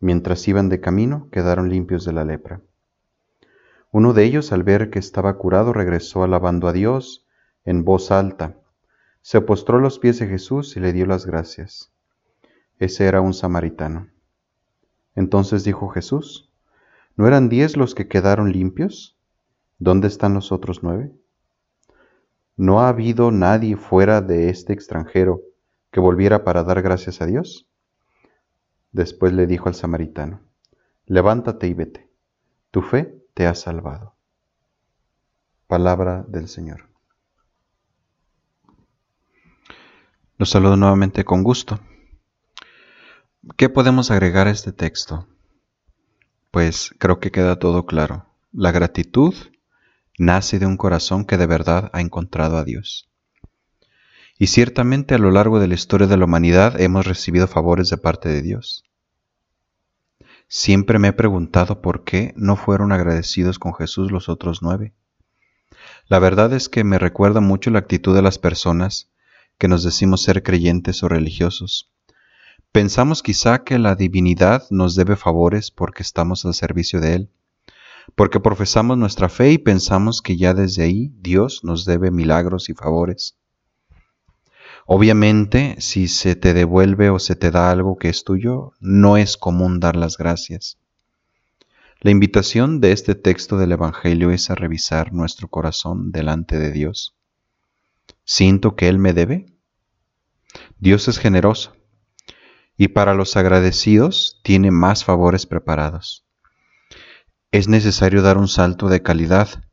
Mientras iban de camino, quedaron limpios de la lepra. Uno de ellos, al ver que estaba curado, regresó alabando a Dios en voz alta. Se postró a los pies de Jesús y le dio las gracias. Ese era un samaritano. Entonces dijo Jesús, ¿no eran diez los que quedaron limpios? ¿Dónde están los otros nueve? ¿No ha habido nadie fuera de este extranjero que volviera para dar gracias a Dios? Después le dijo al samaritano, levántate y vete, tu fe te ha salvado. Palabra del Señor. Los saludo nuevamente con gusto. ¿Qué podemos agregar a este texto? Pues creo que queda todo claro. La gratitud nace de un corazón que de verdad ha encontrado a Dios. Y ciertamente a lo largo de la historia de la humanidad hemos recibido favores de parte de Dios. Siempre me he preguntado por qué no fueron agradecidos con Jesús los otros nueve. La verdad es que me recuerda mucho la actitud de las personas que nos decimos ser creyentes o religiosos. Pensamos quizá que la divinidad nos debe favores porque estamos al servicio de Él, porque profesamos nuestra fe y pensamos que ya desde ahí Dios nos debe milagros y favores. Obviamente, si se te devuelve o se te da algo que es tuyo, no es común dar las gracias. La invitación de este texto del Evangelio es a revisar nuestro corazón delante de Dios. ¿Siento que Él me debe? Dios es generoso y para los agradecidos tiene más favores preparados. Es necesario dar un salto de calidad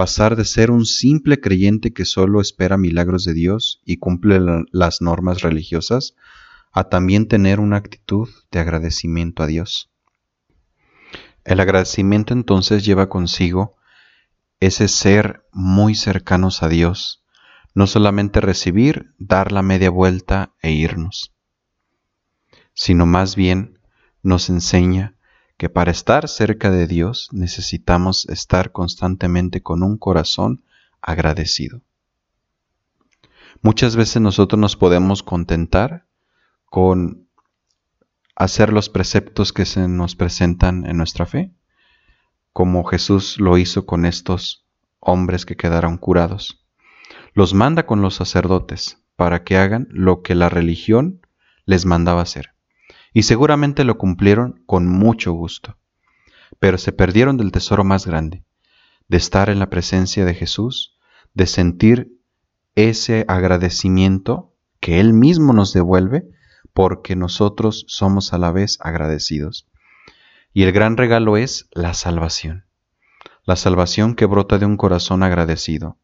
pasar de ser un simple creyente que solo espera milagros de Dios y cumple las normas religiosas, a también tener una actitud de agradecimiento a Dios. El agradecimiento entonces lleva consigo ese ser muy cercanos a Dios, no solamente recibir, dar la media vuelta e irnos, sino más bien nos enseña que para estar cerca de Dios necesitamos estar constantemente con un corazón agradecido. Muchas veces nosotros nos podemos contentar con hacer los preceptos que se nos presentan en nuestra fe, como Jesús lo hizo con estos hombres que quedaron curados. Los manda con los sacerdotes para que hagan lo que la religión les mandaba hacer y seguramente lo cumplieron con mucho gusto. Pero se perdieron del tesoro más grande, de estar en la presencia de Jesús, de sentir ese agradecimiento que Él mismo nos devuelve porque nosotros somos a la vez agradecidos. Y el gran regalo es la salvación. La salvación que brota de un corazón agradecido.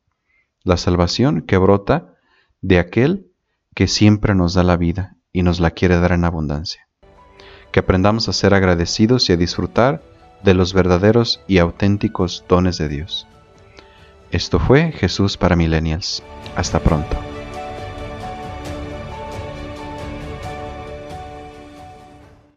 La salvación que brota de aquel que siempre nos da la vida y nos la quiere dar en abundancia que aprendamos a ser agradecidos y a disfrutar de los verdaderos y auténticos dones de Dios. Esto fue Jesús para Millennials. Hasta pronto.